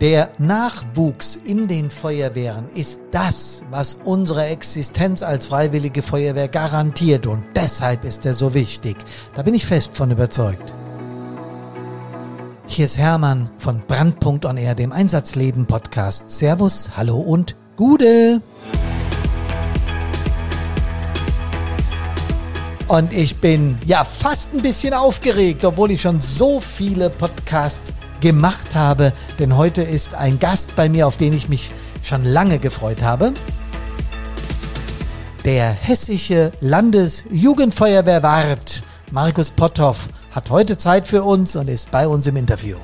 Der Nachwuchs in den Feuerwehren ist das, was unsere Existenz als freiwillige Feuerwehr garantiert und deshalb ist er so wichtig. Da bin ich fest von überzeugt. Hier ist Hermann von Brandpunkt on Air, dem Einsatzleben Podcast. Servus, hallo und Gude! Und ich bin ja fast ein bisschen aufgeregt, obwohl ich schon so viele Podcasts gemacht habe, denn heute ist ein Gast bei mir, auf den ich mich schon lange gefreut habe. Der hessische Landesjugendfeuerwehrwart Markus Potthoff hat heute Zeit für uns und ist bei uns im Interview.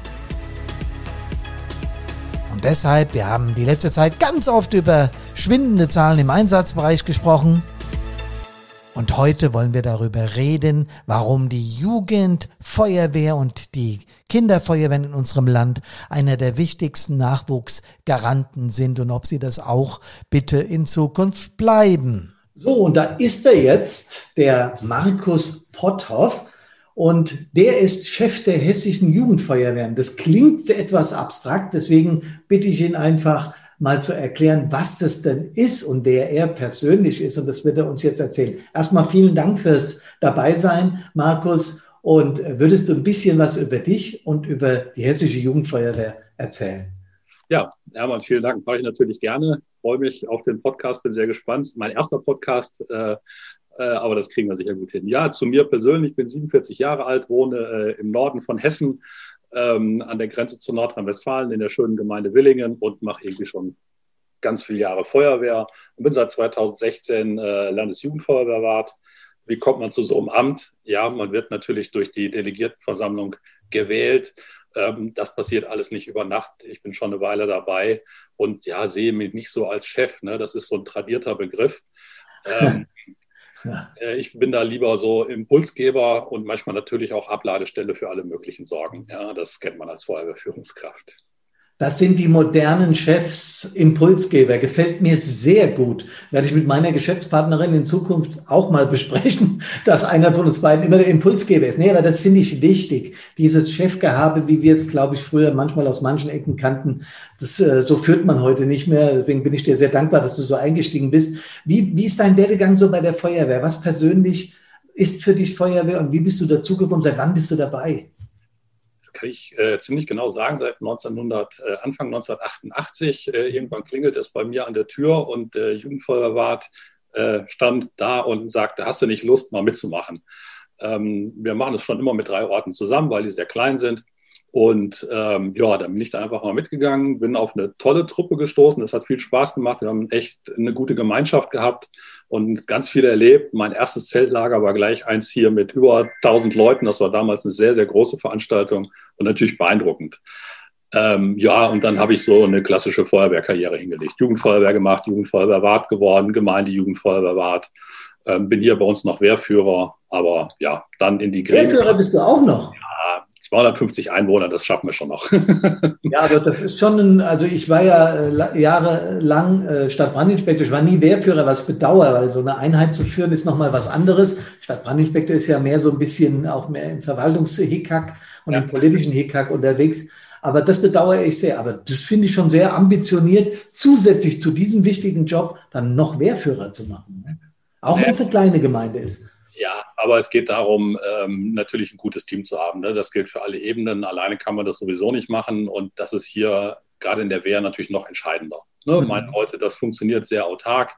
Und deshalb, wir haben die letzte Zeit ganz oft über schwindende Zahlen im Einsatzbereich gesprochen. Und heute wollen wir darüber reden, warum die Jugendfeuerwehr und die Kinderfeuerwehren in unserem Land einer der wichtigsten Nachwuchsgaranten sind und ob sie das auch bitte in Zukunft bleiben. So, und da ist er jetzt, der Markus Potthoff. Und der ist Chef der hessischen Jugendfeuerwehren. Das klingt etwas abstrakt, deswegen bitte ich ihn einfach, mal zu erklären, was das denn ist und wer er persönlich ist. Und das wird er uns jetzt erzählen. Erstmal vielen Dank fürs Dabeisein, Markus. Und würdest du ein bisschen was über dich und über die Hessische Jugendfeuerwehr erzählen? Ja, Hermann, vielen Dank. Mache ich natürlich gerne. Freue mich auf den Podcast, bin sehr gespannt. Mein erster Podcast, äh, äh, aber das kriegen wir sicher gut hin. Ja, zu mir persönlich, ich bin 47 Jahre alt, wohne äh, im Norden von Hessen, ähm, an der Grenze zu Nordrhein-Westfalen in der schönen Gemeinde Willingen und mache irgendwie schon ganz viele Jahre Feuerwehr und bin seit 2016 äh, Landesjugendfeuerwehrwart. Wie kommt man zu so einem Amt? Ja, man wird natürlich durch die Delegiertenversammlung gewählt. Ähm, das passiert alles nicht über Nacht. Ich bin schon eine Weile dabei und ja, sehe mich nicht so als Chef. Ne? Das ist so ein tradierter Begriff. Ähm, ja. Äh, ich bin da lieber so Impulsgeber und manchmal natürlich auch Abladestelle für alle möglichen Sorgen. Ja, das kennt man als Feuerwehrführungskraft. Das sind die modernen Chefs, Impulsgeber. Gefällt mir sehr gut. Werde ich mit meiner Geschäftspartnerin in Zukunft auch mal besprechen, dass einer von uns beiden immer der Impulsgeber ist. Nee, aber das finde ich wichtig. Dieses Chefgehabe, wie wir es, glaube ich, früher manchmal aus manchen Ecken kannten, das, äh, so führt man heute nicht mehr. Deswegen bin ich dir sehr dankbar, dass du so eingestiegen bist. Wie, wie ist dein Werdegang so bei der Feuerwehr? Was persönlich ist für dich Feuerwehr und wie bist du dazugekommen? Seit wann bist du dabei? Kann ich äh, ziemlich genau sagen, seit 1900, äh, Anfang 1988. Äh, irgendwann klingelt es bei mir an der Tür und der Jugendfeuerwart äh, stand da und sagte, hast du nicht Lust, mal mitzumachen? Ähm, wir machen es schon immer mit drei Orten zusammen, weil die sehr klein sind. Und ähm, ja, dann bin ich da einfach mal mitgegangen, bin auf eine tolle Truppe gestoßen. Das hat viel Spaß gemacht. Wir haben echt eine gute Gemeinschaft gehabt und ganz viel erlebt. Mein erstes Zeltlager war gleich eins hier mit über 1000 Leuten. Das war damals eine sehr, sehr große Veranstaltung und natürlich beeindruckend. Ähm, ja, und dann habe ich so eine klassische Feuerwehrkarriere hingelegt. Jugendfeuerwehr gemacht, Jugendfeuerwehrwart geworden, Gemeindejugendfeuerwehrwart. Ähm, bin hier bei uns noch Wehrführer, aber ja, dann in die Gremien. Wehrführer bist du auch noch? 250 Einwohner, das schaffen wir schon noch. ja, aber das ist schon ein, also ich war ja äh, jahrelang äh, Stadtbrandinspektor, ich war nie Wehrführer, was ich bedauere, weil so eine Einheit zu führen ist nochmal was anderes. Stadtbrandinspektor ist ja mehr so ein bisschen auch mehr im Verwaltungshickhack und ja. im politischen Hickhack unterwegs. Aber das bedauere ich sehr. Aber das finde ich schon sehr ambitioniert, zusätzlich zu diesem wichtigen Job dann noch Wehrführer zu machen. Ne? Auch wenn es eine kleine Gemeinde ist. Ja, aber es geht darum, ähm, natürlich ein gutes Team zu haben. Ne? Das gilt für alle Ebenen. Alleine kann man das sowieso nicht machen. Und das ist hier gerade in der Wehr natürlich noch entscheidender. Ne? Mhm. Meine Leute, das funktioniert sehr autark.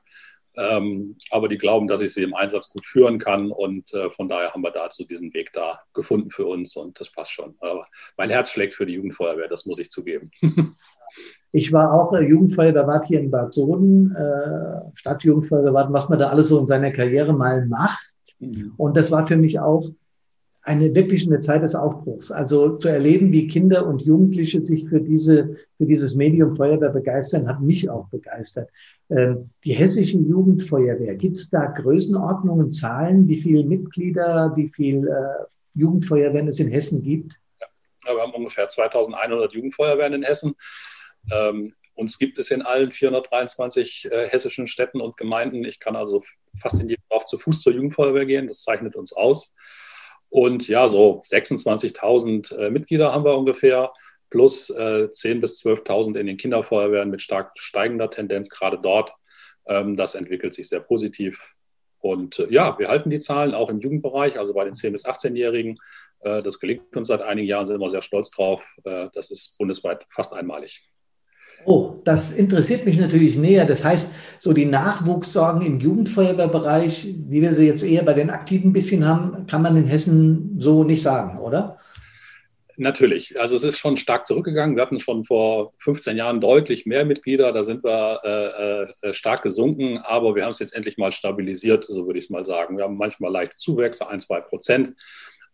Ähm, aber die glauben, dass ich sie im Einsatz gut führen kann. Und äh, von daher haben wir dazu diesen Weg da gefunden für uns. Und das passt schon. Aber mein Herz schlägt für die Jugendfeuerwehr, das muss ich zugeben. Ich war auch äh, Jugendfeuerwehrwart hier in Bad Soden, äh, Stadtjugendfeuerwehrwart, was man da alles so in seiner Karriere mal macht. Mhm. Und das war für mich auch eine wirklich eine Zeit des Aufbruchs. Also zu erleben, wie Kinder und Jugendliche sich für diese, für dieses Medium Feuerwehr begeistern, hat mich auch begeistert. Ähm, die hessische Jugendfeuerwehr, gibt es da Größenordnungen, Zahlen, wie viele Mitglieder, wie viele äh, Jugendfeuerwehren es in Hessen gibt? Ja, wir haben ungefähr 2100 Jugendfeuerwehren in Hessen. Ähm, uns gibt es in allen 423 äh, hessischen Städten und Gemeinden. Ich kann also fast in jedem Dorf zu Fuß zur Jugendfeuerwehr gehen. Das zeichnet uns aus. Und ja, so 26.000 äh, Mitglieder haben wir ungefähr. plus äh, 10.000 bis 12.000 in den Kinderfeuerwehren mit stark steigender Tendenz, gerade dort. Ähm, das entwickelt sich sehr positiv. Und äh, ja, wir halten die Zahlen auch im Jugendbereich, also bei den 10- bis 18-Jährigen. Äh, das gelingt uns seit einigen Jahren, sind wir sehr stolz drauf. Äh, das ist bundesweit fast einmalig. Oh, das interessiert mich natürlich näher. Das heißt, so die Nachwuchssorgen im Jugendfeuerwehrbereich, wie wir sie jetzt eher bei den Aktiven ein bisschen haben, kann man in Hessen so nicht sagen, oder? Natürlich. Also es ist schon stark zurückgegangen. Wir hatten schon vor 15 Jahren deutlich mehr Mitglieder. Da sind wir äh, äh, stark gesunken, aber wir haben es jetzt endlich mal stabilisiert, so würde ich es mal sagen. Wir haben manchmal leichte Zuwächse, ein, zwei Prozent.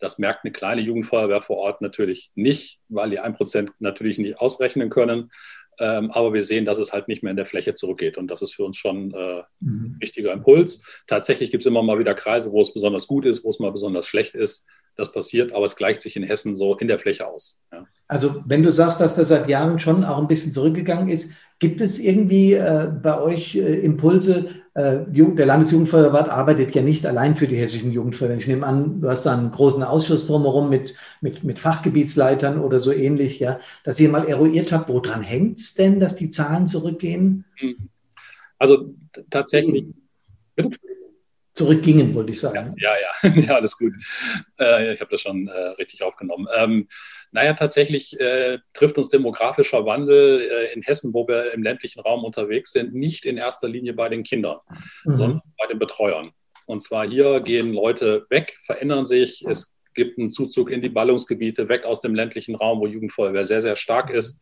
Das merkt eine kleine Jugendfeuerwehr vor Ort natürlich nicht, weil die ein Prozent natürlich nicht ausrechnen können. Ähm, aber wir sehen, dass es halt nicht mehr in der Fläche zurückgeht. Und das ist für uns schon äh, mhm. ein wichtiger Impuls. Tatsächlich gibt es immer mal wieder Kreise, wo es besonders gut ist, wo es mal besonders schlecht ist. Das passiert, aber es gleicht sich in Hessen so in der Fläche aus. Ja. Also wenn du sagst, dass das seit Jahren schon auch ein bisschen zurückgegangen ist, gibt es irgendwie äh, bei euch äh, Impulse, äh, der Landesjugendfeuerwehr arbeitet ja nicht allein für die hessischen Jugendfeuerwehren. Ich nehme an, du hast da einen großen Ausschuss drumherum mit, mit, mit Fachgebietsleitern oder so ähnlich, ja, dass ihr mal eruiert habt, woran hängt es denn, dass die Zahlen zurückgehen? Mhm. Also tatsächlich. Bitte? Zurückgingen, wollte ich sagen. Ja, ja, ja, ja alles gut. Äh, ich habe das schon äh, richtig aufgenommen. Ähm, naja, tatsächlich äh, trifft uns demografischer Wandel äh, in Hessen, wo wir im ländlichen Raum unterwegs sind, nicht in erster Linie bei den Kindern, mhm. sondern bei den Betreuern. Und zwar hier gehen Leute weg, verändern sich. Es gibt einen Zuzug in die Ballungsgebiete, weg aus dem ländlichen Raum, wo Jugendfeuerwehr sehr, sehr stark ist.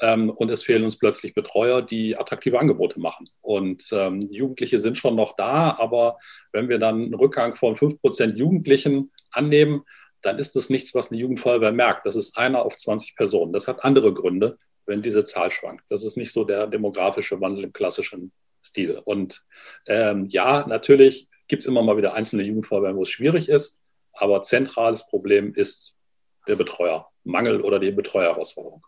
Ähm, und es fehlen uns plötzlich Betreuer, die attraktive Angebote machen. Und ähm, Jugendliche sind schon noch da, aber wenn wir dann einen Rückgang von 5% Jugendlichen annehmen, dann ist das nichts, was eine Jugendfeuerwehr merkt. Das ist einer auf 20 Personen. Das hat andere Gründe, wenn diese Zahl schwankt. Das ist nicht so der demografische Wandel im klassischen Stil. Und ähm, ja, natürlich gibt es immer mal wieder einzelne Jugendfeuerwehren, wo es schwierig ist, aber zentrales Problem ist der Betreuermangel oder die Betreuerherausforderung.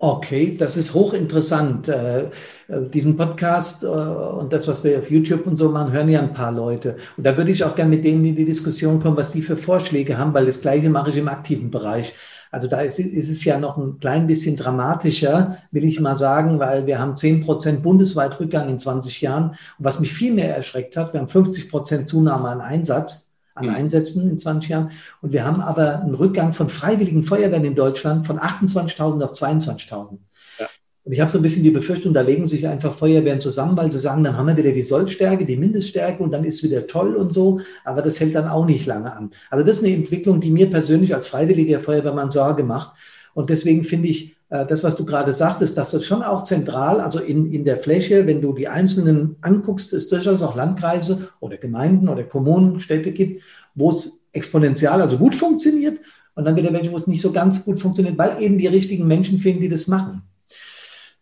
Okay, das ist hochinteressant. Äh, äh, diesen Podcast äh, und das, was wir auf YouTube und so machen, hören ja ein paar Leute. Und da würde ich auch gerne mit denen in die Diskussion kommen, was die für Vorschläge haben, weil das Gleiche mache ich im aktiven Bereich. Also da ist, ist es ja noch ein klein bisschen dramatischer, will ich mal sagen, weil wir haben 10 Prozent bundesweit Rückgang in 20 Jahren. Und was mich viel mehr erschreckt hat, wir haben 50 Prozent Zunahme an Einsatz an mhm. Einsätzen in 20 Jahren. Und wir haben aber einen Rückgang von freiwilligen Feuerwehren in Deutschland von 28.000 auf 22.000. Ja. Und ich habe so ein bisschen die Befürchtung, da legen sich einfach Feuerwehren zusammen, weil sie sagen, dann haben wir wieder die Sollstärke, die Mindeststärke und dann ist wieder toll und so. Aber das hält dann auch nicht lange an. Also das ist eine Entwicklung, die mir persönlich als freiwilliger Feuerwehrmann Sorge macht. Und deswegen finde ich, das, was du gerade sagtest, dass das schon auch zentral, also in, in der Fläche, wenn du die einzelnen anguckst, es durchaus auch Landkreise oder Gemeinden oder Kommunen, Städte gibt, wo es exponentiell, also gut funktioniert. Und dann wieder welche, wo es nicht so ganz gut funktioniert, weil eben die richtigen Menschen finden, die das machen.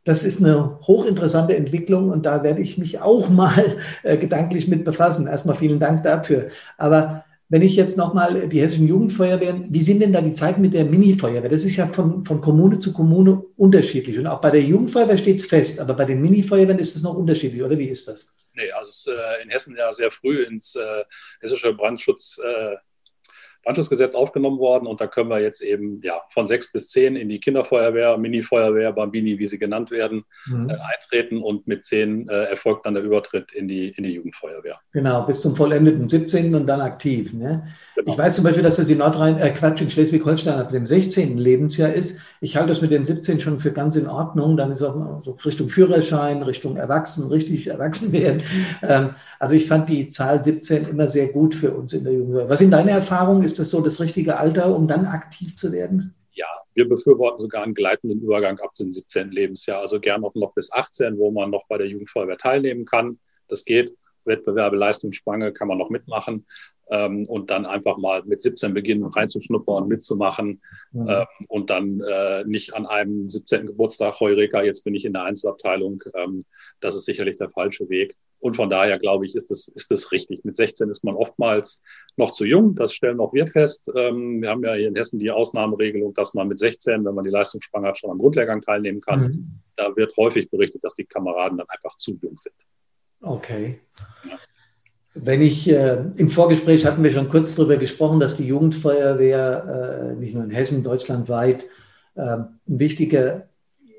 Das ist eine hochinteressante Entwicklung und da werde ich mich auch mal äh, gedanklich mit befassen. Erstmal vielen Dank dafür. Aber wenn ich jetzt nochmal die hessischen Jugendfeuerwehren, wie sind denn da die Zeiten mit der Mini-Feuerwehr? Das ist ja von, von Kommune zu Kommune unterschiedlich. Und auch bei der Jugendfeuerwehr steht es fest, aber bei den Mini-Feuerwehren ist es noch unterschiedlich, oder wie ist das? Nee, also äh, in Hessen ja sehr früh ins äh, hessische Brandschutz, äh, Brandschutzgesetz aufgenommen worden und da können wir jetzt eben ja von sechs bis zehn in die Kinderfeuerwehr, Mini-Feuerwehr, Bambini, wie sie genannt werden, mhm. äh, eintreten und mit zehn äh, erfolgt dann der Übertritt in die, in die Jugendfeuerwehr. Genau, bis zum vollendeten 17. und dann aktiv. Ne? Genau. Ich weiß zum Beispiel, dass das in Nordrhein, äh, Quatsch, in Schleswig-Holstein ab dem 16. Lebensjahr ist. Ich halte das mit dem 17 schon für ganz in Ordnung. Dann ist auch so Richtung Führerschein, Richtung Erwachsen, richtig erwachsen werden. Ähm, also ich fand die Zahl 17 immer sehr gut für uns in der Jugend. Was sind deine Erfahrungen? Ist das so das richtige Alter, um dann aktiv zu werden? Ja, wir befürworten sogar einen gleitenden Übergang ab dem 17. Lebensjahr. Also gern auch noch bis 18, wo man noch bei der Jugendfeuerwehr teilnehmen kann. Das geht. Wettbewerbe, Leistungsspange kann man noch mitmachen ähm, und dann einfach mal mit 17 beginnen, reinzuschnuppern und mitzumachen mhm. ähm, und dann äh, nicht an einem 17. Geburtstag, Heureka, jetzt bin ich in der Einzelabteilung. Ähm, das ist sicherlich der falsche Weg. Und von daher glaube ich, ist das, ist das richtig. Mit 16 ist man oftmals noch zu jung. Das stellen auch wir fest. Ähm, wir haben ja hier in Hessen die Ausnahmeregelung, dass man mit 16, wenn man die Leistungsspange hat, schon am Grundlehrgang teilnehmen kann. Mhm. Da wird häufig berichtet, dass die Kameraden dann einfach zu jung sind. Okay. Ja. Wenn ich, äh, im Vorgespräch hatten wir schon kurz darüber gesprochen, dass die Jugendfeuerwehr äh, nicht nur in Hessen, deutschlandweit äh, ein wichtiger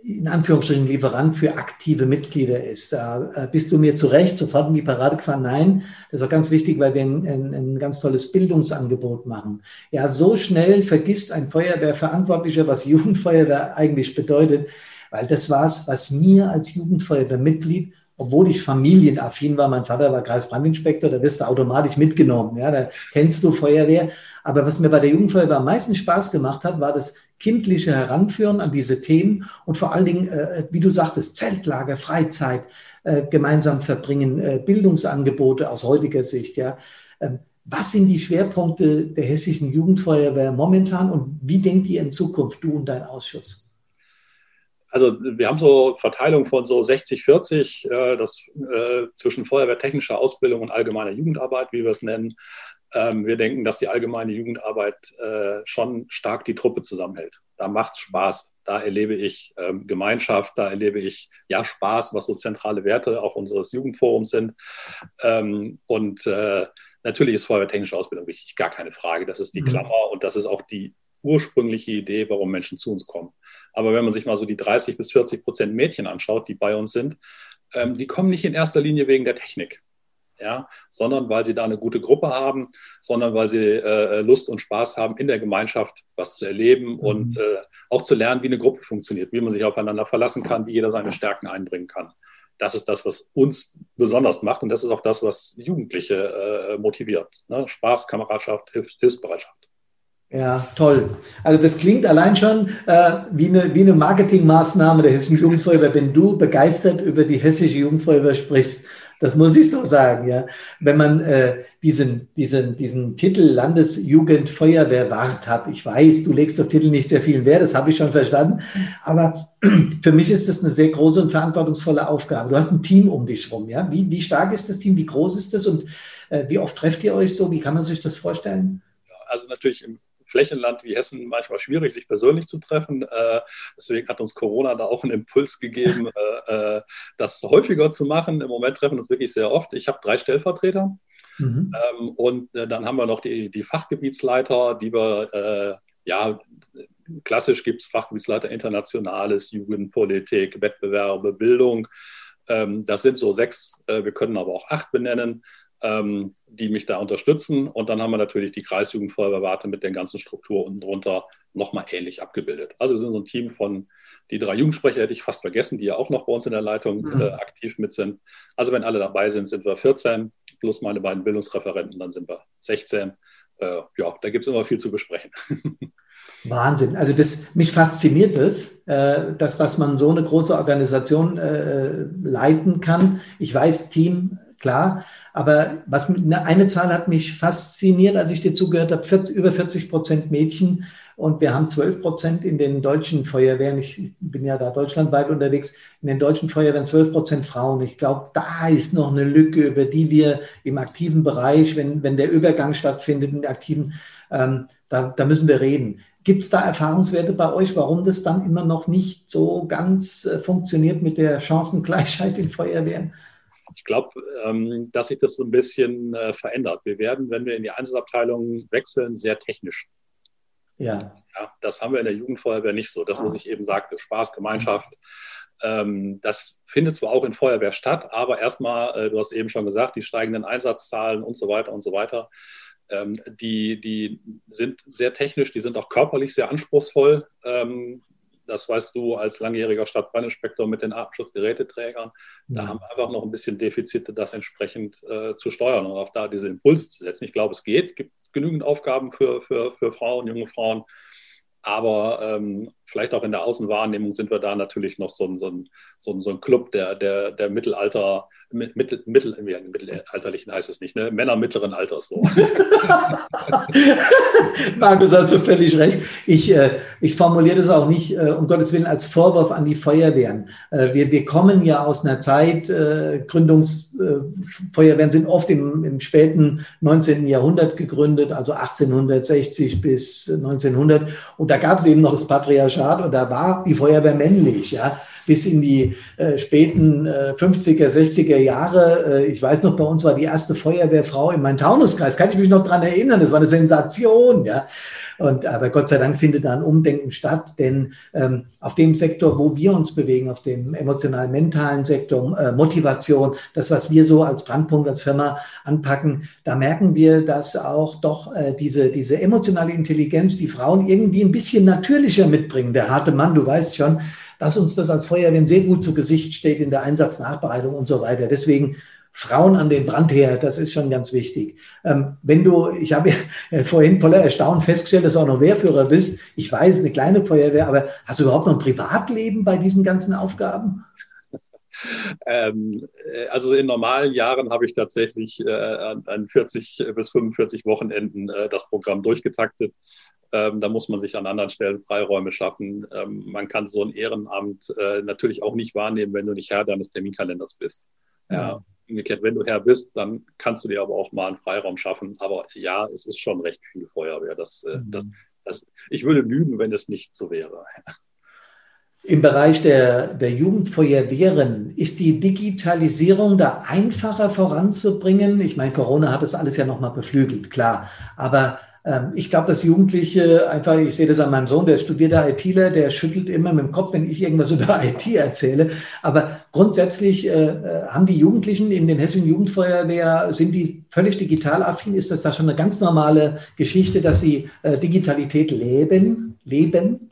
in Anführungsstrichen Lieferant für aktive Mitglieder ist. Da äh, bist du mir zu Recht sofort in die Parade gefahren. Nein, das auch ganz wichtig, weil wir ein, ein, ein, ganz tolles Bildungsangebot machen. Ja, so schnell vergisst ein Feuerwehrverantwortlicher, was Jugendfeuerwehr eigentlich bedeutet, weil das war es, was mir als Jugendfeuerwehrmitglied obwohl ich familienaffin war, mein Vater war Kreisbrandinspektor, da wirst du automatisch mitgenommen. Ja, da kennst du Feuerwehr. Aber was mir bei der Jugendfeuerwehr am meisten Spaß gemacht hat, war das kindliche Heranführen an diese Themen und vor allen Dingen, äh, wie du sagtest, Zeltlager, Freizeit, äh, gemeinsam verbringen, äh, Bildungsangebote aus heutiger Sicht. Ja. Ähm, was sind die Schwerpunkte der hessischen Jugendfeuerwehr momentan und wie denkt ihr in Zukunft, du und dein Ausschuss? Also wir haben so Verteilung von so 60, 40, äh, das äh, zwischen feuerwehrtechnischer Ausbildung und allgemeiner Jugendarbeit, wie wir es nennen. Ähm, wir denken, dass die allgemeine Jugendarbeit äh, schon stark die Truppe zusammenhält. Da macht es Spaß. Da erlebe ich ähm, Gemeinschaft, da erlebe ich ja Spaß, was so zentrale Werte auch unseres Jugendforums sind. Ähm, und äh, natürlich ist feuerwehrtechnische Ausbildung wichtig, gar keine Frage. Das ist die mhm. Klammer und das ist auch die ursprüngliche Idee, warum Menschen zu uns kommen. Aber wenn man sich mal so die 30 bis 40 Prozent Mädchen anschaut, die bei uns sind, ähm, die kommen nicht in erster Linie wegen der Technik, ja, sondern weil sie da eine gute Gruppe haben, sondern weil sie äh, Lust und Spaß haben, in der Gemeinschaft was zu erleben mhm. und äh, auch zu lernen, wie eine Gruppe funktioniert, wie man sich aufeinander verlassen kann, wie jeder seine Stärken einbringen kann. Das ist das, was uns besonders macht und das ist auch das, was Jugendliche äh, motiviert. Ne? Spaß, Kameradschaft, Hilfs Hilfsbereitschaft. Ja, toll. Also das klingt allein schon äh, wie eine, wie eine Marketingmaßnahme der Hessischen Jugendfeuerwehr, wenn du begeistert über die Hessische Jugendfeuerwehr sprichst. Das muss ich so sagen, ja. Wenn man äh, diesen, diesen, diesen Titel Landesjugendfeuerwehrwart hat, ich weiß, du legst auf Titel nicht sehr viel Wert, das habe ich schon verstanden, aber für mich ist das eine sehr große und verantwortungsvolle Aufgabe. Du hast ein Team um dich rum, ja. Wie, wie stark ist das Team, wie groß ist das und äh, wie oft trefft ihr euch so? Wie kann man sich das vorstellen? Also natürlich im Flächenland wie Hessen manchmal schwierig, sich persönlich zu treffen. Äh, deswegen hat uns Corona da auch einen Impuls gegeben, äh, äh, das häufiger zu machen. Im Moment treffen wir uns wirklich sehr oft. Ich habe drei Stellvertreter. Mhm. Ähm, und dann haben wir noch die, die Fachgebietsleiter, die wir, ja, klassisch gibt es Fachgebietsleiter Internationales, Jugendpolitik, Wettbewerbe, Bildung. Ähm, das sind so sechs, wir können aber auch acht benennen ähm, die mich da unterstützen. Und dann haben wir natürlich die Kreisjugendfeuerwehrwarte mit den ganzen Strukturen unten drunter nochmal ähnlich abgebildet. Also wir sind so ein Team von, die drei Jugendsprecher hätte ich fast vergessen, die ja auch noch bei uns in der Leitung mhm. äh, aktiv mit sind. Also wenn alle dabei sind, sind wir 14 plus meine beiden Bildungsreferenten, dann sind wir 16. Äh, ja, da gibt es immer viel zu besprechen. Wahnsinn. Also das, mich fasziniert das, äh, dass, dass man so eine große Organisation äh, leiten kann. Ich weiß, Team klar. Aber was, eine Zahl hat mich fasziniert, als ich dir zugehört habe, 40, über 40 Prozent Mädchen und wir haben 12 Prozent in den deutschen Feuerwehren. Ich bin ja da deutschlandweit unterwegs. In den deutschen Feuerwehren 12 Prozent Frauen. Ich glaube, da ist noch eine Lücke, über die wir im aktiven Bereich, wenn, wenn der Übergang stattfindet, in aktiven, ähm, da, da müssen wir reden. Gibt es da Erfahrungswerte bei euch, warum das dann immer noch nicht so ganz äh, funktioniert mit der Chancengleichheit in Feuerwehren? Ich glaube, ähm, dass sich das so ein bisschen äh, verändert. Wir werden, wenn wir in die Einsatzabteilung wechseln, sehr technisch. Ja. ja. Das haben wir in der Jugendfeuerwehr nicht so. Das, was ich eben sagte, Spaß, Gemeinschaft. Ähm, das findet zwar auch in Feuerwehr statt, aber erstmal, äh, du hast eben schon gesagt, die steigenden Einsatzzahlen und so weiter und so weiter, ähm, die, die sind sehr technisch, die sind auch körperlich sehr anspruchsvoll. Ähm, das weißt du als langjähriger Stadtbrandinspektor mit den Atemschutzgeräteträgern, da mhm. haben wir einfach noch ein bisschen Defizite, das entsprechend äh, zu steuern und auch da diese Impulse zu setzen. Ich glaube, es geht, es gibt genügend Aufgaben für, für, für Frauen, junge Frauen, aber ähm, vielleicht auch in der Außenwahrnehmung sind wir da natürlich noch so ein, so ein, so ein, so ein Club der, der, der Mittelalter, mittel, mittel, mittelalterlichen heißt es nicht, ne? Männer mittleren Alters so. Markus, hast du völlig recht. Ich, äh, ich formuliere das auch nicht, äh, um Gottes Willen, als Vorwurf an die Feuerwehren. Äh, wir, wir kommen ja aus einer Zeit, äh, Gründungsfeuerwehren äh, sind oft im, im späten 19. Jahrhundert gegründet, also 1860 bis 1900. Und da gab es eben noch das Patriarchat und da war die Feuerwehr männlich. Ja bis in die äh, späten äh, 50er, 60er Jahre. Äh, ich weiß noch, bei uns war die erste Feuerwehrfrau in meinem Taunuskreis. Kann ich mich noch dran erinnern? Das war eine Sensation, ja. Und aber Gott sei Dank findet da ein Umdenken statt, denn ähm, auf dem Sektor, wo wir uns bewegen, auf dem emotional-mentalen Sektor, äh, Motivation, das, was wir so als Brandpunkt, als Firma anpacken, da merken wir, dass auch doch äh, diese, diese emotionale Intelligenz, die Frauen irgendwie ein bisschen natürlicher mitbringen. Der harte Mann, du weißt schon, dass uns das als Feuerwehr sehr gut zu Gesicht steht in der Einsatznachbereitung und so weiter. Deswegen Frauen an den Brandherd, das ist schon ganz wichtig. Ähm, wenn du, ich habe ja vorhin voller Erstaunen festgestellt, dass du auch noch Wehrführer bist. Ich weiß, eine kleine Feuerwehr, aber hast du überhaupt noch ein Privatleben bei diesen ganzen Aufgaben? Ähm, äh, also in normalen Jahren habe ich tatsächlich äh, an 40 bis 45 Wochenenden äh, das Programm durchgetaktet. Ähm, da muss man sich an anderen Stellen Freiräume schaffen. Ähm, man kann so ein Ehrenamt äh, natürlich auch nicht wahrnehmen, wenn du nicht Herr deines Terminkalenders bist. Ja. Umgekehrt, wenn du Herr bist, dann kannst du dir aber auch mal einen Freiraum schaffen. Aber ja, es ist schon recht viel Feuerwehr. Das, äh, mhm. das, das, ich würde lügen, wenn es nicht so wäre. Im Bereich der, der Jugendfeuerwehren ist die Digitalisierung da einfacher voranzubringen? Ich meine, Corona hat das alles ja nochmal beflügelt, klar. Aber ähm, ich glaube, dass Jugendliche einfach, ich sehe das an meinem Sohn, der studierter ITler, der schüttelt immer mit dem Kopf, wenn ich irgendwas über IT erzähle. Aber grundsätzlich äh, äh, haben die Jugendlichen in den hessischen Jugendfeuerwehr, sind die völlig digital affin? Ist das da schon eine ganz normale Geschichte, dass sie äh, Digitalität leben? leben?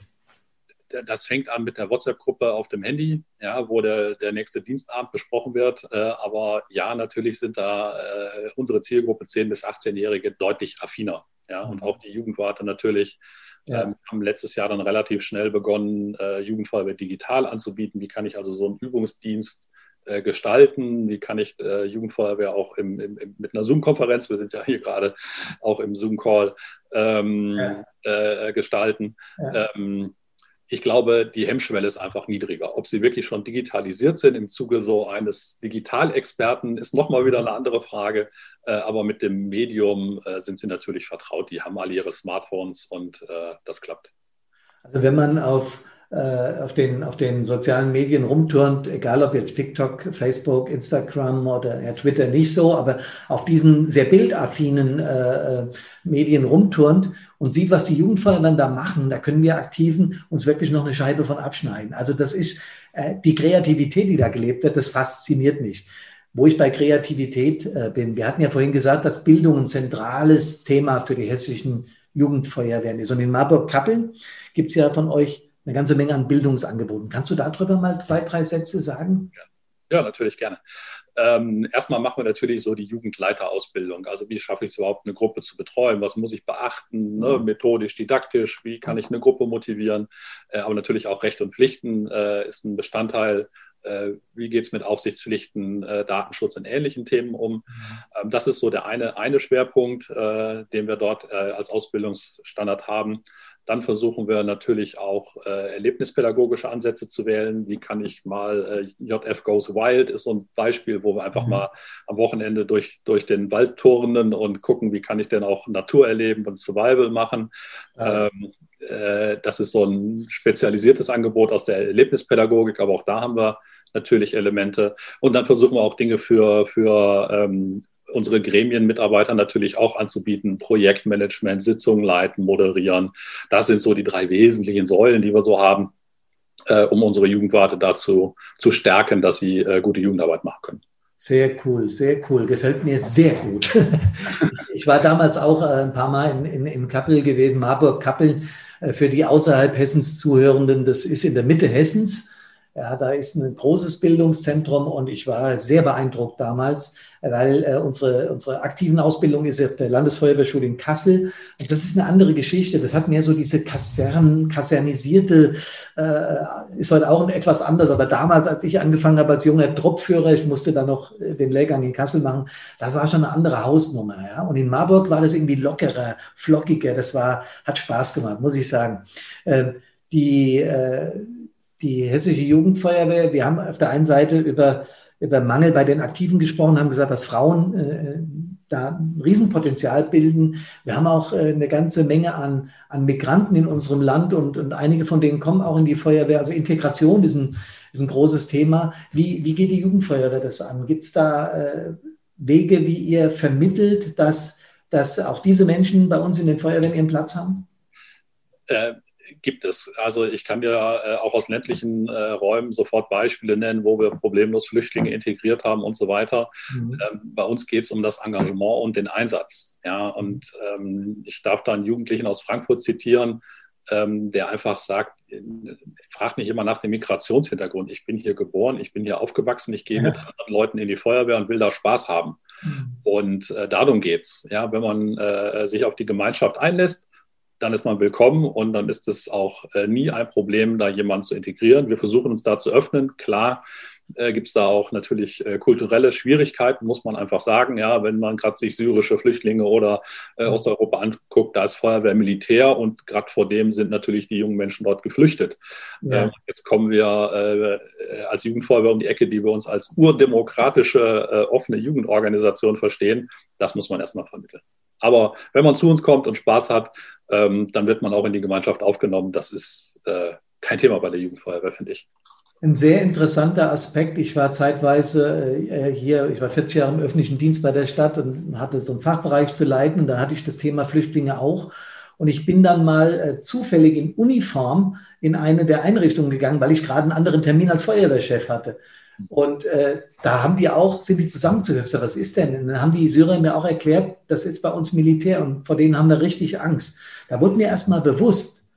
das fängt an mit der WhatsApp-Gruppe auf dem Handy, ja, wo der, der nächste Dienstabend besprochen wird. Äh, aber ja, natürlich sind da äh, unsere Zielgruppe 10- bis 18-Jährige deutlich affiner. Ja, und auch die Jugendwarte natürlich. Ja. Ähm, haben letztes Jahr dann relativ schnell begonnen, äh, Jugendfeuerwehr digital anzubieten. Wie kann ich also so einen Übungsdienst äh, gestalten? Wie kann ich äh, Jugendfeuerwehr auch im, im, im, mit einer Zoom-Konferenz, wir sind ja hier gerade auch im Zoom-Call, ähm, ja. Äh, gestalten? Ja. Ähm, ich glaube, die Hemmschwelle ist einfach niedriger. Ob sie wirklich schon digitalisiert sind im Zuge so eines Digitalexperten, ist nochmal wieder eine andere Frage. Äh, aber mit dem Medium äh, sind sie natürlich vertraut. Die haben alle ihre Smartphones und äh, das klappt. Also wenn man auf auf den, auf den sozialen Medien rumturnt, egal ob jetzt TikTok, Facebook, Instagram oder ja, Twitter nicht so, aber auf diesen sehr bildaffinen äh, Medien rumturnt und sieht, was die Jugendfeuer dann da machen, da können wir Aktiven uns wirklich noch eine Scheibe von abschneiden. Also das ist äh, die Kreativität, die da gelebt wird, das fasziniert mich. Wo ich bei Kreativität äh, bin, wir hatten ja vorhin gesagt, dass Bildung ein zentrales Thema für die hessischen Jugendfeuerwehren ist. Und in Marburg-Kappeln gibt es ja von euch eine ganze Menge an Bildungsangeboten. Kannst du darüber mal zwei, drei Sätze sagen? Ja, natürlich gerne. Ähm, erstmal machen wir natürlich so die Jugendleiterausbildung. Also wie schaffe ich es überhaupt, eine Gruppe zu betreuen? Was muss ich beachten? Ne? Mhm. Methodisch, didaktisch, wie kann ich eine Gruppe motivieren? Äh, aber natürlich auch Recht und Pflichten äh, ist ein Bestandteil. Äh, wie geht es mit Aufsichtspflichten, äh, Datenschutz und ähnlichen Themen um? Mhm. Ähm, das ist so der eine, eine Schwerpunkt, äh, den wir dort als Ausbildungsstandard haben. Dann versuchen wir natürlich auch äh, erlebnispädagogische Ansätze zu wählen. Wie kann ich mal, äh, JF Goes Wild ist so ein Beispiel, wo wir einfach mhm. mal am Wochenende durch, durch den Wald turnen und gucken, wie kann ich denn auch Natur erleben und Survival machen. Ja. Ähm, äh, das ist so ein spezialisiertes Angebot aus der Erlebnispädagogik, aber auch da haben wir natürlich Elemente. Und dann versuchen wir auch Dinge für, für ähm, unsere Gremienmitarbeiter natürlich auch anzubieten, Projektmanagement, Sitzungen leiten, moderieren. Das sind so die drei wesentlichen Säulen, die wir so haben, äh, um unsere Jugendwarte dazu zu stärken, dass sie äh, gute Jugendarbeit machen können. Sehr cool, sehr cool. Gefällt mir sehr gut. ich war damals auch äh, ein paar Mal in, in, in Kappel gewesen, Marburg-Kappeln. Äh, für die außerhalb Hessens Zuhörenden, das ist in der Mitte Hessens. Ja, da ist ein großes Bildungszentrum und ich war sehr beeindruckt damals, weil äh, unsere, unsere aktiven Ausbildung ist auf der Landesfeuerwehrschule in Kassel. Und das ist eine andere Geschichte. Das hat mehr so diese Kasern, kasernisierte, äh, ist heute auch etwas anders. Aber damals, als ich angefangen habe als junger Truppführer, ich musste dann noch äh, den Lehrgang in Kassel machen, das war schon eine andere Hausnummer. Ja? Und in Marburg war das irgendwie lockerer, flockiger. Das war, hat Spaß gemacht, muss ich sagen. Äh, die, äh, die hessische Jugendfeuerwehr, wir haben auf der einen Seite über, über Mangel bei den Aktiven gesprochen, haben gesagt, dass Frauen äh, da ein Riesenpotenzial bilden. Wir haben auch äh, eine ganze Menge an, an Migranten in unserem Land und, und einige von denen kommen auch in die Feuerwehr. Also Integration ist ein, ist ein großes Thema. Wie, wie geht die Jugendfeuerwehr das an? Gibt es da äh, Wege, wie ihr vermittelt, dass, dass auch diese Menschen bei uns in den Feuerwehren ihren Platz haben? Gibt es. Also ich kann dir äh, auch aus ländlichen äh, Räumen sofort Beispiele nennen, wo wir problemlos Flüchtlinge integriert haben und so weiter. Mhm. Ähm, bei uns geht es um das Engagement und den Einsatz. Ja, und ähm, ich darf da einen Jugendlichen aus Frankfurt zitieren, ähm, der einfach sagt, fragt nicht immer nach dem Migrationshintergrund. Ich bin hier geboren, ich bin hier aufgewachsen, ich gehe ja. mit anderen Leuten in die Feuerwehr und will da Spaß haben. Mhm. Und äh, darum geht's. Ja, wenn man äh, sich auf die Gemeinschaft einlässt, dann ist man willkommen und dann ist es auch äh, nie ein Problem, da jemanden zu integrieren. Wir versuchen uns da zu öffnen. Klar äh, gibt es da auch natürlich äh, kulturelle Schwierigkeiten, muss man einfach sagen. Ja, wenn man gerade sich syrische Flüchtlinge oder äh, Osteuropa anguckt, da ist Feuerwehr Militär und gerade vor dem sind natürlich die jungen Menschen dort geflüchtet. Ja. Ähm, jetzt kommen wir äh, als Jugendfeuerwehr um die Ecke, die wir uns als urdemokratische, äh, offene Jugendorganisation verstehen. Das muss man erstmal vermitteln. Aber wenn man zu uns kommt und Spaß hat, ähm, dann wird man auch in die Gemeinschaft aufgenommen. Das ist äh, kein Thema bei der Jugendfeuerwehr, finde ich. Ein sehr interessanter Aspekt. Ich war zeitweise äh, hier, ich war 40 Jahre im öffentlichen Dienst bei der Stadt und hatte so einen Fachbereich zu leiten und da hatte ich das Thema Flüchtlinge auch. Und ich bin dann mal äh, zufällig in Uniform in eine der Einrichtungen gegangen, weil ich gerade einen anderen Termin als Feuerwehrchef hatte. Und äh, da haben die auch, sind die zusammengehört. Was ist denn? Und dann haben die Syrer mir auch erklärt, das ist bei uns Militär und vor denen haben wir richtig Angst. Da wurde mir erstmal bewusst,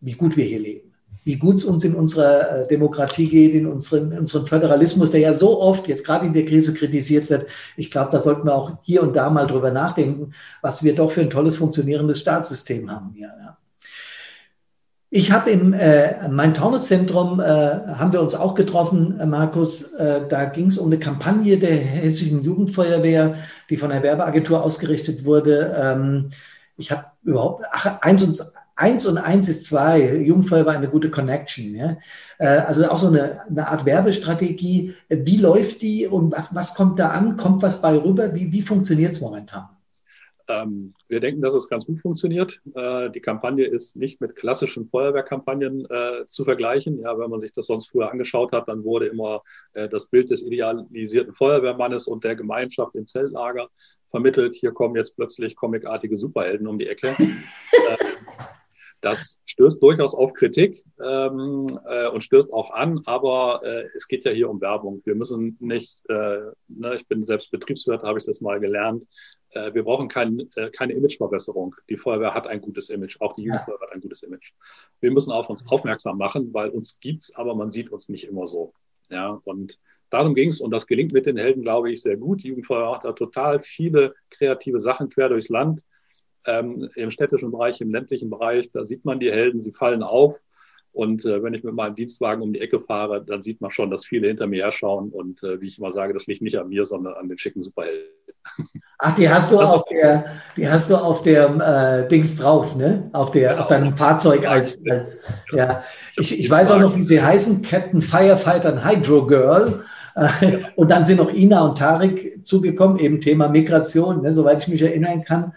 wie gut wir hier leben, wie gut es uns in unserer äh, Demokratie geht, in unserem, in unserem Föderalismus, der ja so oft jetzt gerade in der Krise kritisiert wird. Ich glaube, da sollten wir auch hier und da mal drüber nachdenken, was wir doch für ein tolles funktionierendes Staatssystem haben hier. Ja. Ich habe im äh, mein Taunuszentrum äh, haben wir uns auch getroffen, äh, Markus. Äh, da ging es um eine Kampagne der hessischen Jugendfeuerwehr, die von der Werbeagentur ausgerichtet wurde. Ähm, ich habe überhaupt ach, eins und eins und eins ist zwei. Jugendfeuerwehr eine gute Connection. Ja? Äh, also auch so eine, eine Art Werbestrategie. Wie läuft die und was, was kommt da an? Kommt was bei rüber? Wie, wie funktioniert es momentan? Ähm, wir denken, dass es ganz gut funktioniert. Äh, die Kampagne ist nicht mit klassischen Feuerwehrkampagnen äh, zu vergleichen. Ja, wenn man sich das sonst früher angeschaut hat, dann wurde immer äh, das Bild des idealisierten Feuerwehrmannes und der Gemeinschaft im Zeltlager vermittelt. Hier kommen jetzt plötzlich comicartige Superhelden um die Ecke. Das stößt durchaus auf Kritik ähm, äh, und stößt auch an, aber äh, es geht ja hier um Werbung. Wir müssen nicht, äh, ne, ich bin selbst Betriebswirt, habe ich das mal gelernt. Äh, wir brauchen kein, äh, keine Imageverbesserung. Die Feuerwehr hat ein gutes Image, auch die Jugendfeuerwehr hat ein gutes Image. Wir müssen auf uns aufmerksam machen, weil uns gibt's, aber man sieht uns nicht immer so. Ja, und darum ging es und das gelingt mit den Helden, glaube ich, sehr gut. Die Jugendfeuerwehr hat da total viele kreative Sachen quer durchs Land ähm, im städtischen Bereich, im ländlichen Bereich, da sieht man die Helden, sie fallen auf. Und äh, wenn ich mit meinem Dienstwagen um die Ecke fahre, dann sieht man schon, dass viele hinter mir herschauen. Und äh, wie ich immer sage, das liegt nicht an mir, sondern an den schicken Superhelden. Ach, die hast du das auf der, die hast du auf der äh, Dings drauf, ne? Auf der, genau. auf deinem Fahrzeug als, als ja. Ich, ich weiß auch noch, wie sie heißen, Captain Firefighter und Hydro Girl. Und dann sind noch Ina und Tarik zugekommen, eben Thema Migration, ne, soweit ich mich erinnern kann.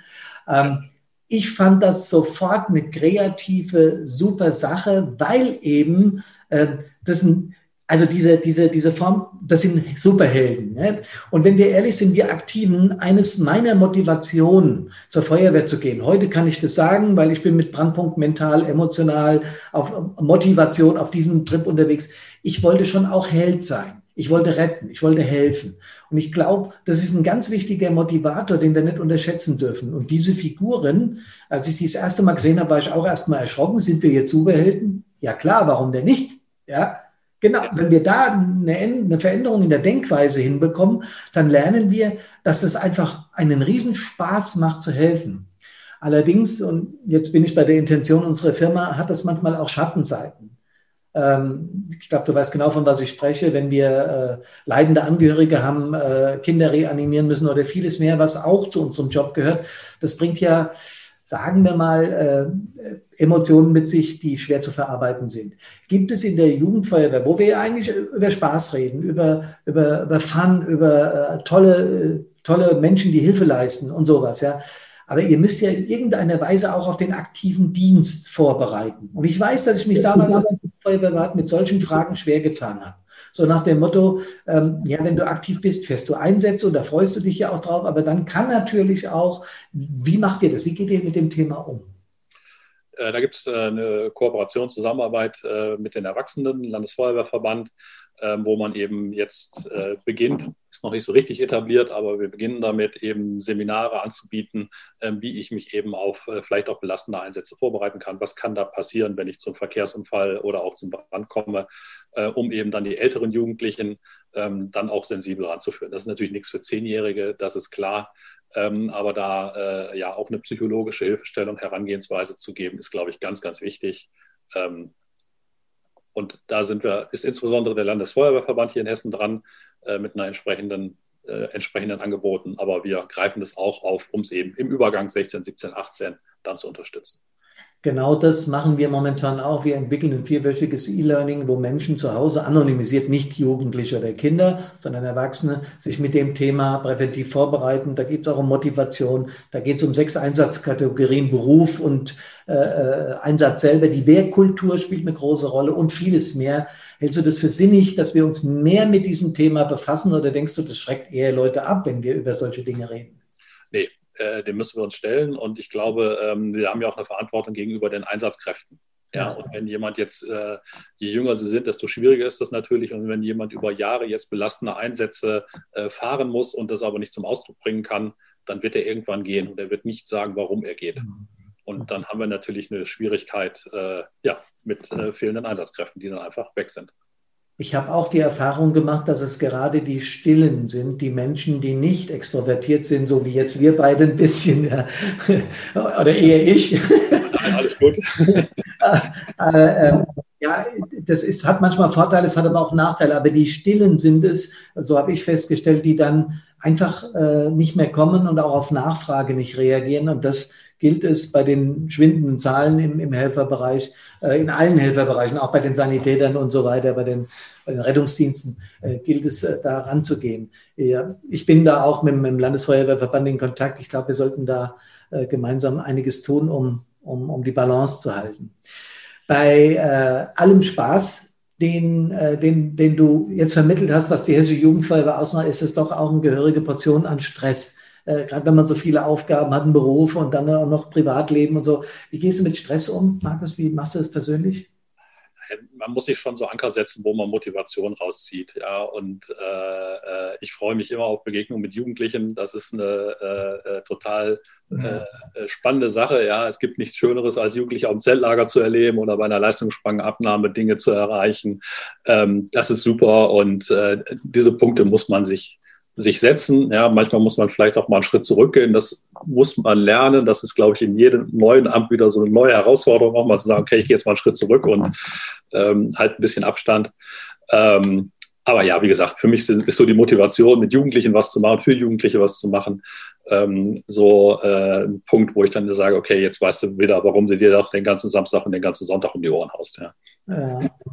Ähm, ich fand das sofort eine kreative, super Sache, weil eben äh, das sind, also diese, diese, diese Form, das sind Superhelden. Ne? Und wenn wir ehrlich sind, wir Aktiven, eines meiner Motivationen, zur Feuerwehr zu gehen, heute kann ich das sagen, weil ich bin mit Brandpunkt mental, emotional, auf Motivation auf diesem Trip unterwegs. Ich wollte schon auch Held sein. Ich wollte retten, ich wollte helfen. Und ich glaube, das ist ein ganz wichtiger Motivator, den wir nicht unterschätzen dürfen. Und diese Figuren, als ich die das erste Mal gesehen habe, war ich auch erstmal erschrocken. Sind wir jetzt Superhelden? Ja klar, warum denn nicht? Ja, genau. Wenn wir da eine, eine Veränderung in der Denkweise hinbekommen, dann lernen wir, dass das einfach einen Riesenspaß macht zu helfen. Allerdings, und jetzt bin ich bei der Intention unserer Firma, hat das manchmal auch Schattenseiten. Ähm, ich glaube, du weißt genau, von was ich spreche, wenn wir äh, leidende Angehörige haben, äh, Kinder reanimieren müssen oder vieles mehr, was auch zu unserem Job gehört. Das bringt ja, sagen wir mal, äh, Emotionen mit sich, die schwer zu verarbeiten sind. Gibt es in der Jugendfeuerwehr, wo wir eigentlich über Spaß reden, über, über, über Fun, über tolle, tolle Menschen, die Hilfe leisten und sowas, ja, aber ihr müsst ja in irgendeiner Weise auch auf den aktiven Dienst vorbereiten. Und ich weiß, dass ich mich damals als Feuerwehrrat mit solchen Fragen schwer getan habe. So nach dem Motto, ähm, ja, wenn du aktiv bist, fährst du Einsätze und da freust du dich ja auch drauf. Aber dann kann natürlich auch, wie macht ihr das? Wie geht ihr mit dem Thema um? Äh, da gibt es äh, eine Kooperation, Zusammenarbeit äh, mit den Erwachsenen, Landesfeuerwehrverband, wo man eben jetzt beginnt, ist noch nicht so richtig etabliert, aber wir beginnen damit eben Seminare anzubieten, ähm, wie ich mich eben auf vielleicht auch belastende Einsätze vorbereiten kann. Was kann da passieren, wenn ich zum Verkehrsunfall oder auch zum Brand komme, um eben dann die älteren Jugendlichen ähm, dann auch sensibel ranzuführen. Das ist natürlich nichts für Zehnjährige, das ist klar. Ähm, aber da äh, ja auch eine psychologische Hilfestellung, Herangehensweise zu geben, ist, glaube ich, ganz, ganz wichtig. Und da sind wir, ist insbesondere der Landesfeuerwehrverband hier in Hessen dran äh, mit einer entsprechenden, äh, entsprechenden Angeboten. Aber wir greifen das auch auf, um es eben im Übergang 16, 17, 18 dann zu unterstützen. Genau das machen wir momentan auch. Wir entwickeln ein vierwöchiges E-Learning, wo Menschen zu Hause anonymisiert, nicht Jugendliche oder Kinder, sondern Erwachsene, sich mit dem Thema präventiv vorbereiten. Da geht es auch um Motivation, da geht es um sechs Einsatzkategorien, Beruf und äh, äh, Einsatz selber. Die Wehrkultur spielt eine große Rolle und vieles mehr. Hältst du das für sinnig, dass wir uns mehr mit diesem Thema befassen oder denkst du, das schreckt eher Leute ab, wenn wir über solche Dinge reden? Äh, dem müssen wir uns stellen. Und ich glaube, ähm, wir haben ja auch eine Verantwortung gegenüber den Einsatzkräften. Ja, und wenn jemand jetzt, äh, je jünger sie sind, desto schwieriger ist das natürlich. Und wenn jemand über Jahre jetzt belastende Einsätze äh, fahren muss und das aber nicht zum Ausdruck bringen kann, dann wird er irgendwann gehen und er wird nicht sagen, warum er geht. Und dann haben wir natürlich eine Schwierigkeit äh, ja, mit äh, fehlenden Einsatzkräften, die dann einfach weg sind. Ich habe auch die Erfahrung gemacht, dass es gerade die Stillen sind, die Menschen, die nicht extrovertiert sind, so wie jetzt wir beide ein bisschen, ja. oder eher ich. Nein, alles gut. äh, äh, ja, das ist, hat manchmal Vorteile, es hat aber auch Nachteile. Aber die Stillen sind es, so habe ich festgestellt, die dann einfach äh, nicht mehr kommen und auch auf Nachfrage nicht reagieren. Und das gilt es bei den schwindenden Zahlen im, im Helferbereich, äh, in allen Helferbereichen, auch bei den Sanitätern und so weiter, bei den, bei den Rettungsdiensten, äh, gilt es, äh, da ranzugehen. Ja, ich bin da auch mit, mit, dem Landesfeuerwehrverband in Kontakt. Ich glaube, wir sollten da äh, gemeinsam einiges tun, um, um, um die Balance zu halten. Bei äh, allem Spaß, den, äh, den, den du jetzt vermittelt hast, was die Hessische Jugendfeuerwehr ausmacht, ist es doch auch eine gehörige Portion an Stress äh, gerade wenn man so viele Aufgaben hat, einen Beruf und dann auch noch Privatleben und so. Wie gehst du mit Stress um, Markus? Wie machst du das persönlich? man muss sich schon so Anker setzen, wo man Motivation rauszieht. Ja, und äh, äh ich freue mich immer auf Begegnungen mit Jugendlichen. Das ist eine äh, äh total äh, spannende Sache. Ja, es gibt nichts Schöneres, als Jugendliche auf dem Zeltlager zu erleben oder bei einer Leistungssprangabnahme Dinge zu erreichen. Ähm, das ist super und äh, diese Punkte muss man sich sich setzen. Ja, manchmal muss man vielleicht auch mal einen Schritt zurückgehen. Das muss man lernen. Das ist, glaube ich, in jedem neuen Amt wieder so eine neue Herausforderung, auch mal zu sagen, okay, ich gehe jetzt mal einen Schritt zurück und ähm, halt ein bisschen Abstand. Ähm, aber ja, wie gesagt, für mich ist so die Motivation, mit Jugendlichen was zu machen, für Jugendliche was zu machen, ähm, so äh, ein Punkt, wo ich dann sage, okay, jetzt weißt du wieder, warum du dir doch den ganzen Samstag und den ganzen Sonntag um die Ohren haust. Ja,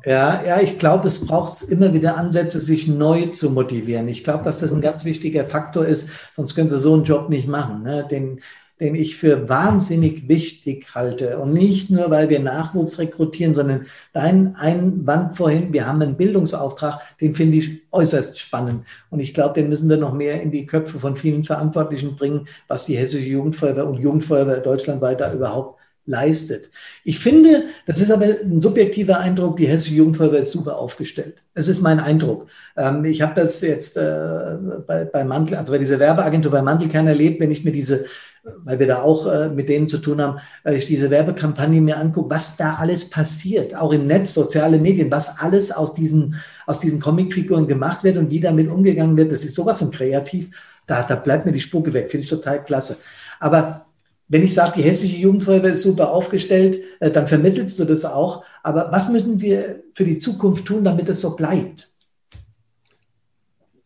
ja, ja ich glaube, es braucht immer wieder Ansätze, sich neu zu motivieren. Ich glaube, dass das ein ganz wichtiger Faktor ist, sonst können sie so einen Job nicht machen. Ne? Den, den ich für wahnsinnig wichtig halte. Und nicht nur, weil wir Nachwuchs rekrutieren, sondern dein Einwand vorhin, wir haben einen Bildungsauftrag, den finde ich äußerst spannend. Und ich glaube, den müssen wir noch mehr in die Köpfe von vielen Verantwortlichen bringen, was die Hessische Jugendfeuerwehr und Jugendfeuerwehr deutschlandweit da überhaupt leistet. Ich finde, das ist aber ein subjektiver Eindruck, die Hessische Jugendfeuerwehr ist super aufgestellt. Das ist mein Eindruck. Ähm, ich habe das jetzt äh, bei, bei Mantel, also bei dieser Werbeagentur bei Mantelkern erlebt, wenn ich mir diese weil wir da auch äh, mit denen zu tun haben, weil ich diese Werbekampagne mir angucke, was da alles passiert, auch im Netz, soziale Medien, was alles aus diesen, aus diesen Comicfiguren gemacht wird und wie damit umgegangen wird, das ist sowas von kreativ, da, da bleibt mir die Spucke weg, finde ich total klasse. Aber wenn ich sage, die hessische Jugendfeuerwehr ist super aufgestellt, äh, dann vermittelst du das auch. Aber was müssen wir für die Zukunft tun, damit es so bleibt?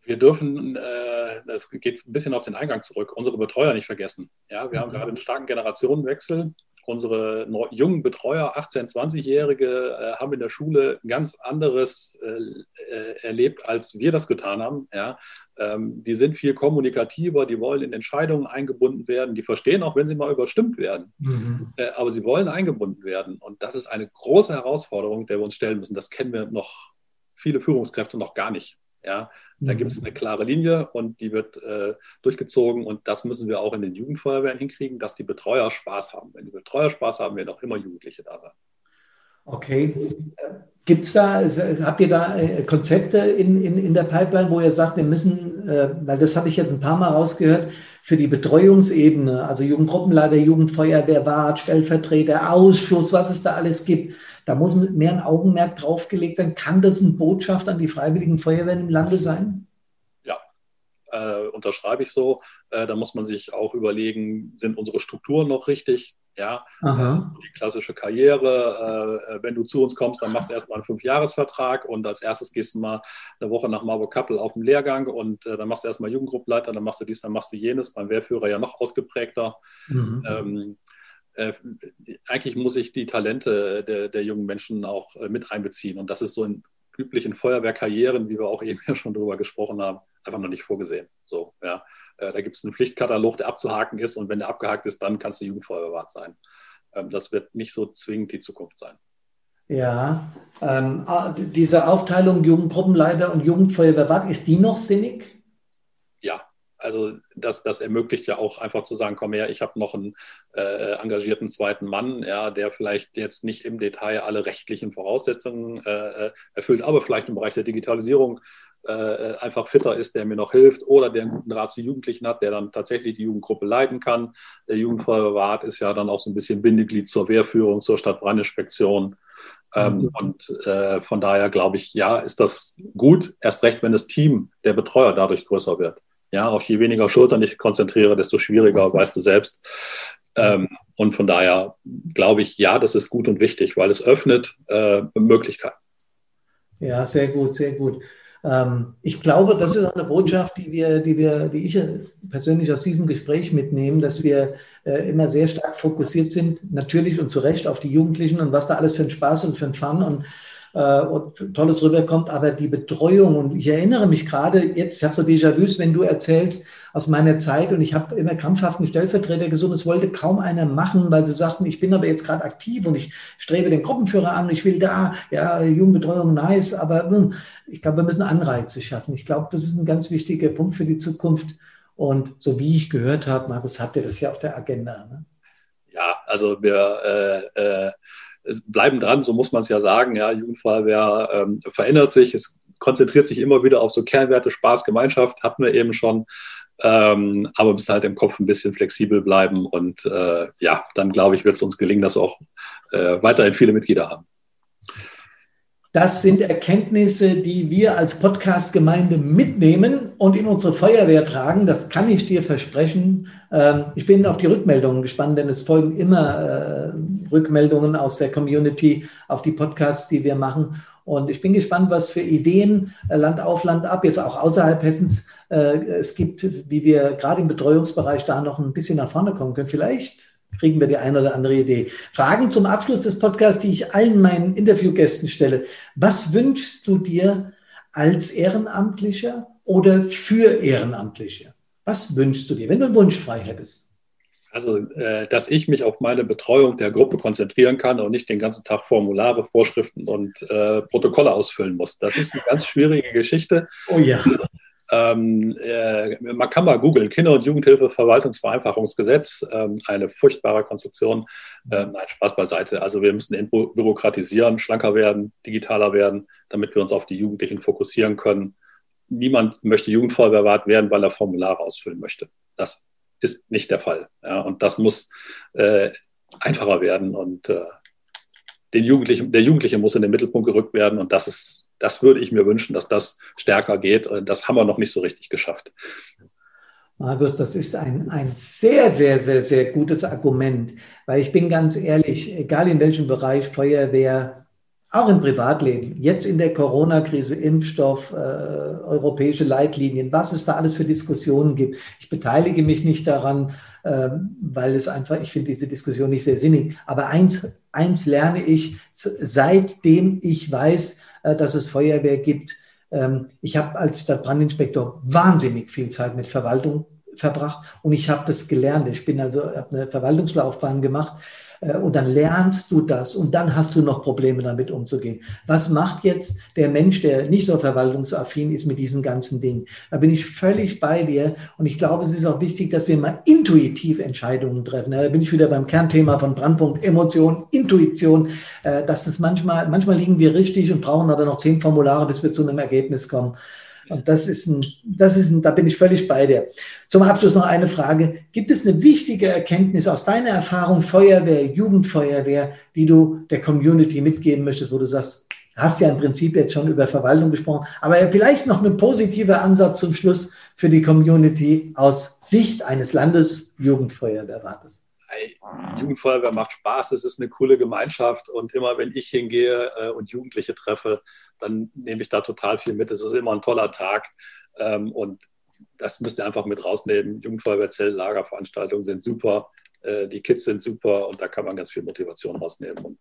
Wir dürfen äh das geht ein bisschen auf den Eingang zurück, unsere Betreuer nicht vergessen. Ja, wir mhm. haben gerade einen starken Generationenwechsel. Unsere jungen Betreuer, 18-, 20-Jährige, äh, haben in der Schule ganz anderes erlebt, als wir das getan haben. Ja, die sind viel kommunikativer, die wollen in Entscheidungen eingebunden werden, die verstehen auch, wenn sie mal überstimmt werden. Mhm. Äh, aber sie wollen eingebunden werden. Und das ist eine große Herausforderung, der wir uns stellen müssen. Das kennen wir noch viele Führungskräfte noch gar nicht. Ja, da mhm. gibt es eine klare Linie und die wird äh, durchgezogen und das müssen wir auch in den Jugendfeuerwehren hinkriegen, dass die Betreuer Spaß haben. Wenn die Betreuer Spaß haben, werden auch immer Jugendliche da sein. Okay. Gibt es da, habt ihr da äh, Konzepte in, in, in der Pipeline, wo ihr sagt, wir müssen, äh, weil das habe ich jetzt ein paar Mal rausgehört, für die Betreuungsebene, also Jugendgruppenleiter, Jugendfeuerwehr, Wart, Stellvertreter, Ausschuss, was es da alles gibt, da muss mehr ein Augenmerk draufgelegt sein. Kann das eine Botschaft an die Freiwilligen Feuerwehren im Lande sein? Ja, äh, unterschreibe ich so. Äh, da muss man sich auch überlegen, sind unsere Strukturen noch richtig? Ja, Aha. die klassische Karriere. Äh, wenn du zu uns kommst, dann machst du erstmal einen Fünfjahresvertrag und als erstes gehst du mal eine Woche nach Marburg-Kappel auf den Lehrgang und äh, dann machst du erstmal Jugendgruppenleiter, dann machst du dies, dann machst du jenes. Beim Wehrführer ja noch ausgeprägter. Mhm. Ähm, äh, eigentlich muss ich die Talente der, der jungen Menschen auch äh, mit einbeziehen und das ist so in üblichen Feuerwehrkarrieren, wie wir auch eben schon darüber gesprochen haben, einfach noch nicht vorgesehen. So, ja. Äh, da gibt es einen Pflichtkatalog, der abzuhaken ist und wenn der abgehakt ist, dann kannst du Jugendfeuerwehrwart sein. Ähm, das wird nicht so zwingend die Zukunft sein. Ja, ähm, ah, diese Aufteilung Jugendgruppenleiter und Jugendfeuerwehrwart, ist die noch sinnig? Ja, also das, das ermöglicht ja auch einfach zu sagen, komm her, ich habe noch einen äh, engagierten zweiten Mann, ja, der vielleicht jetzt nicht im Detail alle rechtlichen Voraussetzungen äh, äh erfüllt, aber vielleicht im Bereich der Digitalisierung äh, einfach fitter ist, der mir noch hilft oder der einen guten Rat zu Jugendlichen hat, der dann tatsächlich die Jugendgruppe leiten kann. Der Jugendfeuerwehrrat ist ja dann auch so ein bisschen Bindeglied zur Wehrführung, zur Stadtbrandinspektion. Ähm, mhm. Und äh, von daher glaube ich, ja, ist das gut, erst recht, wenn das Team der Betreuer dadurch größer wird. Ja, auf je weniger Schultern ich konzentriere, desto schwieriger, weißt du selbst. Ähm, und von daher glaube ich, ja, das ist gut und wichtig, weil es öffnet äh, Möglichkeiten. Ja, sehr gut, sehr gut. Ähm, ich glaube, das ist eine Botschaft, die wir, die wir, die ich persönlich aus diesem Gespräch mitnehme, dass wir äh, immer sehr stark fokussiert sind, natürlich und zu Recht auf die Jugendlichen und was da alles für einen Spaß und für einen Fun und äh, und Tolles rüberkommt, aber die Betreuung, und ich erinnere mich gerade jetzt, ich habe so Déjà-vus, wenn du erzählst aus meiner Zeit und ich habe immer krampfhaft einen Stellvertreter gesucht, es wollte kaum einer machen, weil sie sagten, ich bin aber jetzt gerade aktiv und ich strebe den Gruppenführer an, ich will da, ja, Jugendbetreuung, nice, aber mh, hm, ich glaube, wir müssen Anreize schaffen. Ich glaube, das ist ein ganz wichtiger Punkt für die Zukunft. Und so wie ich gehört habe, Markus, habt ihr das ja auf der Agenda. Ne? Ja, also wir äh, äh, bleiben dran, so muss man es ja sagen. Ja, Jugendfeuerwehr ähm, verändert sich, es konzentriert sich immer wieder auf so Kernwerte, Spaß, Gemeinschaft, hatten wir eben schon. Ähm, aber müssen halt im Kopf ein bisschen flexibel bleiben und äh, ja, dann glaube ich, wird es uns gelingen, dass wir auch äh, weiterhin viele Mitglieder haben. Das sind Erkenntnisse, die wir als Podcast-Gemeinde mitnehmen und in unsere Feuerwehr tragen. Das kann ich dir versprechen. Ähm, ich bin auf die Rückmeldungen gespannt, denn es folgen immer äh, Rückmeldungen aus der Community auf die Podcasts, die wir machen. Und ich bin gespannt, was für Ideen äh, Land auf Land ab, jetzt auch außerhalb Hessens, äh, es gibt, wie wir gerade im Betreuungsbereich da noch ein bisschen nach vorne kommen können. Vielleicht kriegen wir die eine oder andere Idee. Fragen zum Abschluss des Podcasts, die ich allen meinen Interviewgästen stelle. Was wünschst du dir als Ehrenamtlicher oder für Ehrenamtliche? Was wünschst du dir, wenn du einen Wunsch frei hättest? Also, äh, dass ich mich auf meine Betreuung der Gruppe konzentrieren kann und nicht den ganzen Tag Formulare, Vorschriften und äh, Protokolle ausfüllen muss. Das ist eine ganz schwierige Geschichte. Oh ja. Ähm, äh, man kann mal googeln, Kinder- und Jugendhilfeverwaltungsvereinfachungsgesetz, ähm, eine furchtbare Konstruktion. Äh, nein, Spaß beiseite. Also wir müssen entbürokratisieren, schlanker werden, digitaler werden, damit wir uns auf die Jugendlichen fokussieren können. Niemand möchte Jugendfeuerwehrwart werden, weil er Formulare ausfüllen möchte. Das ist nicht der Fall. Ja, und das muss äh, einfacher werden und äh, den Jugendlichen, der Jugendliche muss in den Mittelpunkt gerückt werden und das ist das würde ich mir wünschen, dass das stärker geht. Das haben wir noch nicht so richtig geschafft. Markus, das ist ein, ein sehr, sehr, sehr, sehr gutes Argument, weil ich bin ganz ehrlich, egal in welchem Bereich, Feuerwehr, auch im Privatleben, jetzt in der Corona-Krise, Impfstoff, äh, europäische Leitlinien, was es da alles für Diskussionen gibt. Ich beteilige mich nicht daran, äh, weil es einfach, ich finde diese Diskussion nicht sehr sinnig. Aber eins, eins lerne ich, seitdem ich weiß, äh, dass es Feuerwehr gibt. Ähm, ich habe als Stadtbrandinspektor wahnsinnig viel Zeit mit Verwaltung verbracht und ich habe das gelernt. Ich bin also habe eine Verwaltungslaufbahn gemacht äh, und dann lernst du das und dann hast du noch Probleme damit umzugehen. Was macht jetzt der Mensch, der nicht so verwaltungsaffin ist mit diesen ganzen Dingen? Da bin ich völlig bei dir und ich glaube, es ist auch wichtig, dass wir mal intuitiv Entscheidungen treffen. da bin ich wieder beim Kernthema von Brandpunkt Emotion, Intuition, äh, dass das manchmal, manchmal liegen wir richtig und brauchen aber noch zehn Formulare, bis wir zu einem Ergebnis kommen. Und das ist ein, das ist ein, da bin ich völlig bei dir. Zum Abschluss noch eine Frage. Gibt es eine wichtige Erkenntnis aus deiner Erfahrung Feuerwehr, Jugendfeuerwehr, die du der Community mitgeben möchtest, wo du sagst, hast ja im Prinzip jetzt schon über Verwaltung gesprochen, aber vielleicht noch ein positiver Ansatz zum Schluss für die Community aus Sicht eines Landesjugendfeuerwehrrates. Jugendfeuerwehr macht Spaß, es ist eine coole Gemeinschaft und immer wenn ich hingehe äh, und Jugendliche treffe, dann nehme ich da total viel mit. Es ist immer ein toller Tag ähm, und das müsst ihr einfach mit rausnehmen. Jugendfeuerwehrzell, Lagerveranstaltungen sind super, äh, die Kids sind super und da kann man ganz viel Motivation rausnehmen. Und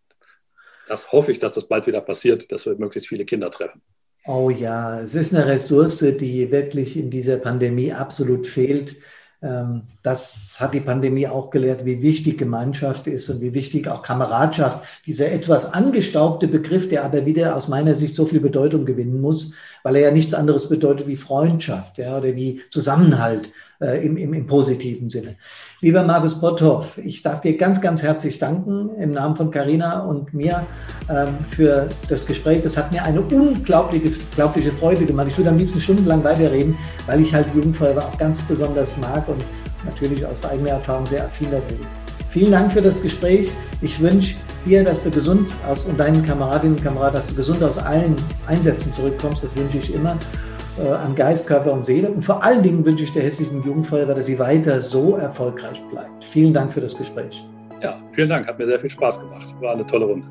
das hoffe ich, dass das bald wieder passiert, dass wir möglichst viele Kinder treffen. Oh ja, es ist eine Ressource, die wirklich in dieser Pandemie absolut fehlt. Ähm, das hat die Pandemie auch gelehrt, wie wichtig Gemeinschaft ist und wie wichtig auch Kameradschaft, dieser etwas angestaubte Begriff, der aber wieder aus meiner Sicht so viel Bedeutung gewinnen muss, weil er ja nichts anderes bedeutet wie Freundschaft ja, oder wie Zusammenhalt äh, im, im, im positiven Sinne. Lieber Markus Botthoff, ich darf dir ganz, ganz herzlich danken im Namen von Carina und mir ähm, für das Gespräch. Das hat mir eine unglaubliche, unglaubliche Freude gemacht. Ich würde am liebsten stundenlang weiterreden, weil ich halt Jugendfeuerwehr auch ganz besonders mag und natürlich aus eigener Erfahrung sehr affin bin. Vielen Dank für das Gespräch. Ich wünsche dir, dass du gesund aus und deinen Kameradinnen und Kameraden, dass du gesund aus allen Einsätzen zurückkommst. Das wünsche ich immer äh, an Geist, Körper und Seele. Und vor allen Dingen wünsche ich der Hessischen Jugendfeuerwehr, dass sie weiter so erfolgreich bleibt. Vielen Dank für das Gespräch. Ja, vielen Dank. Hat mir sehr viel Spaß gemacht. War eine tolle Runde.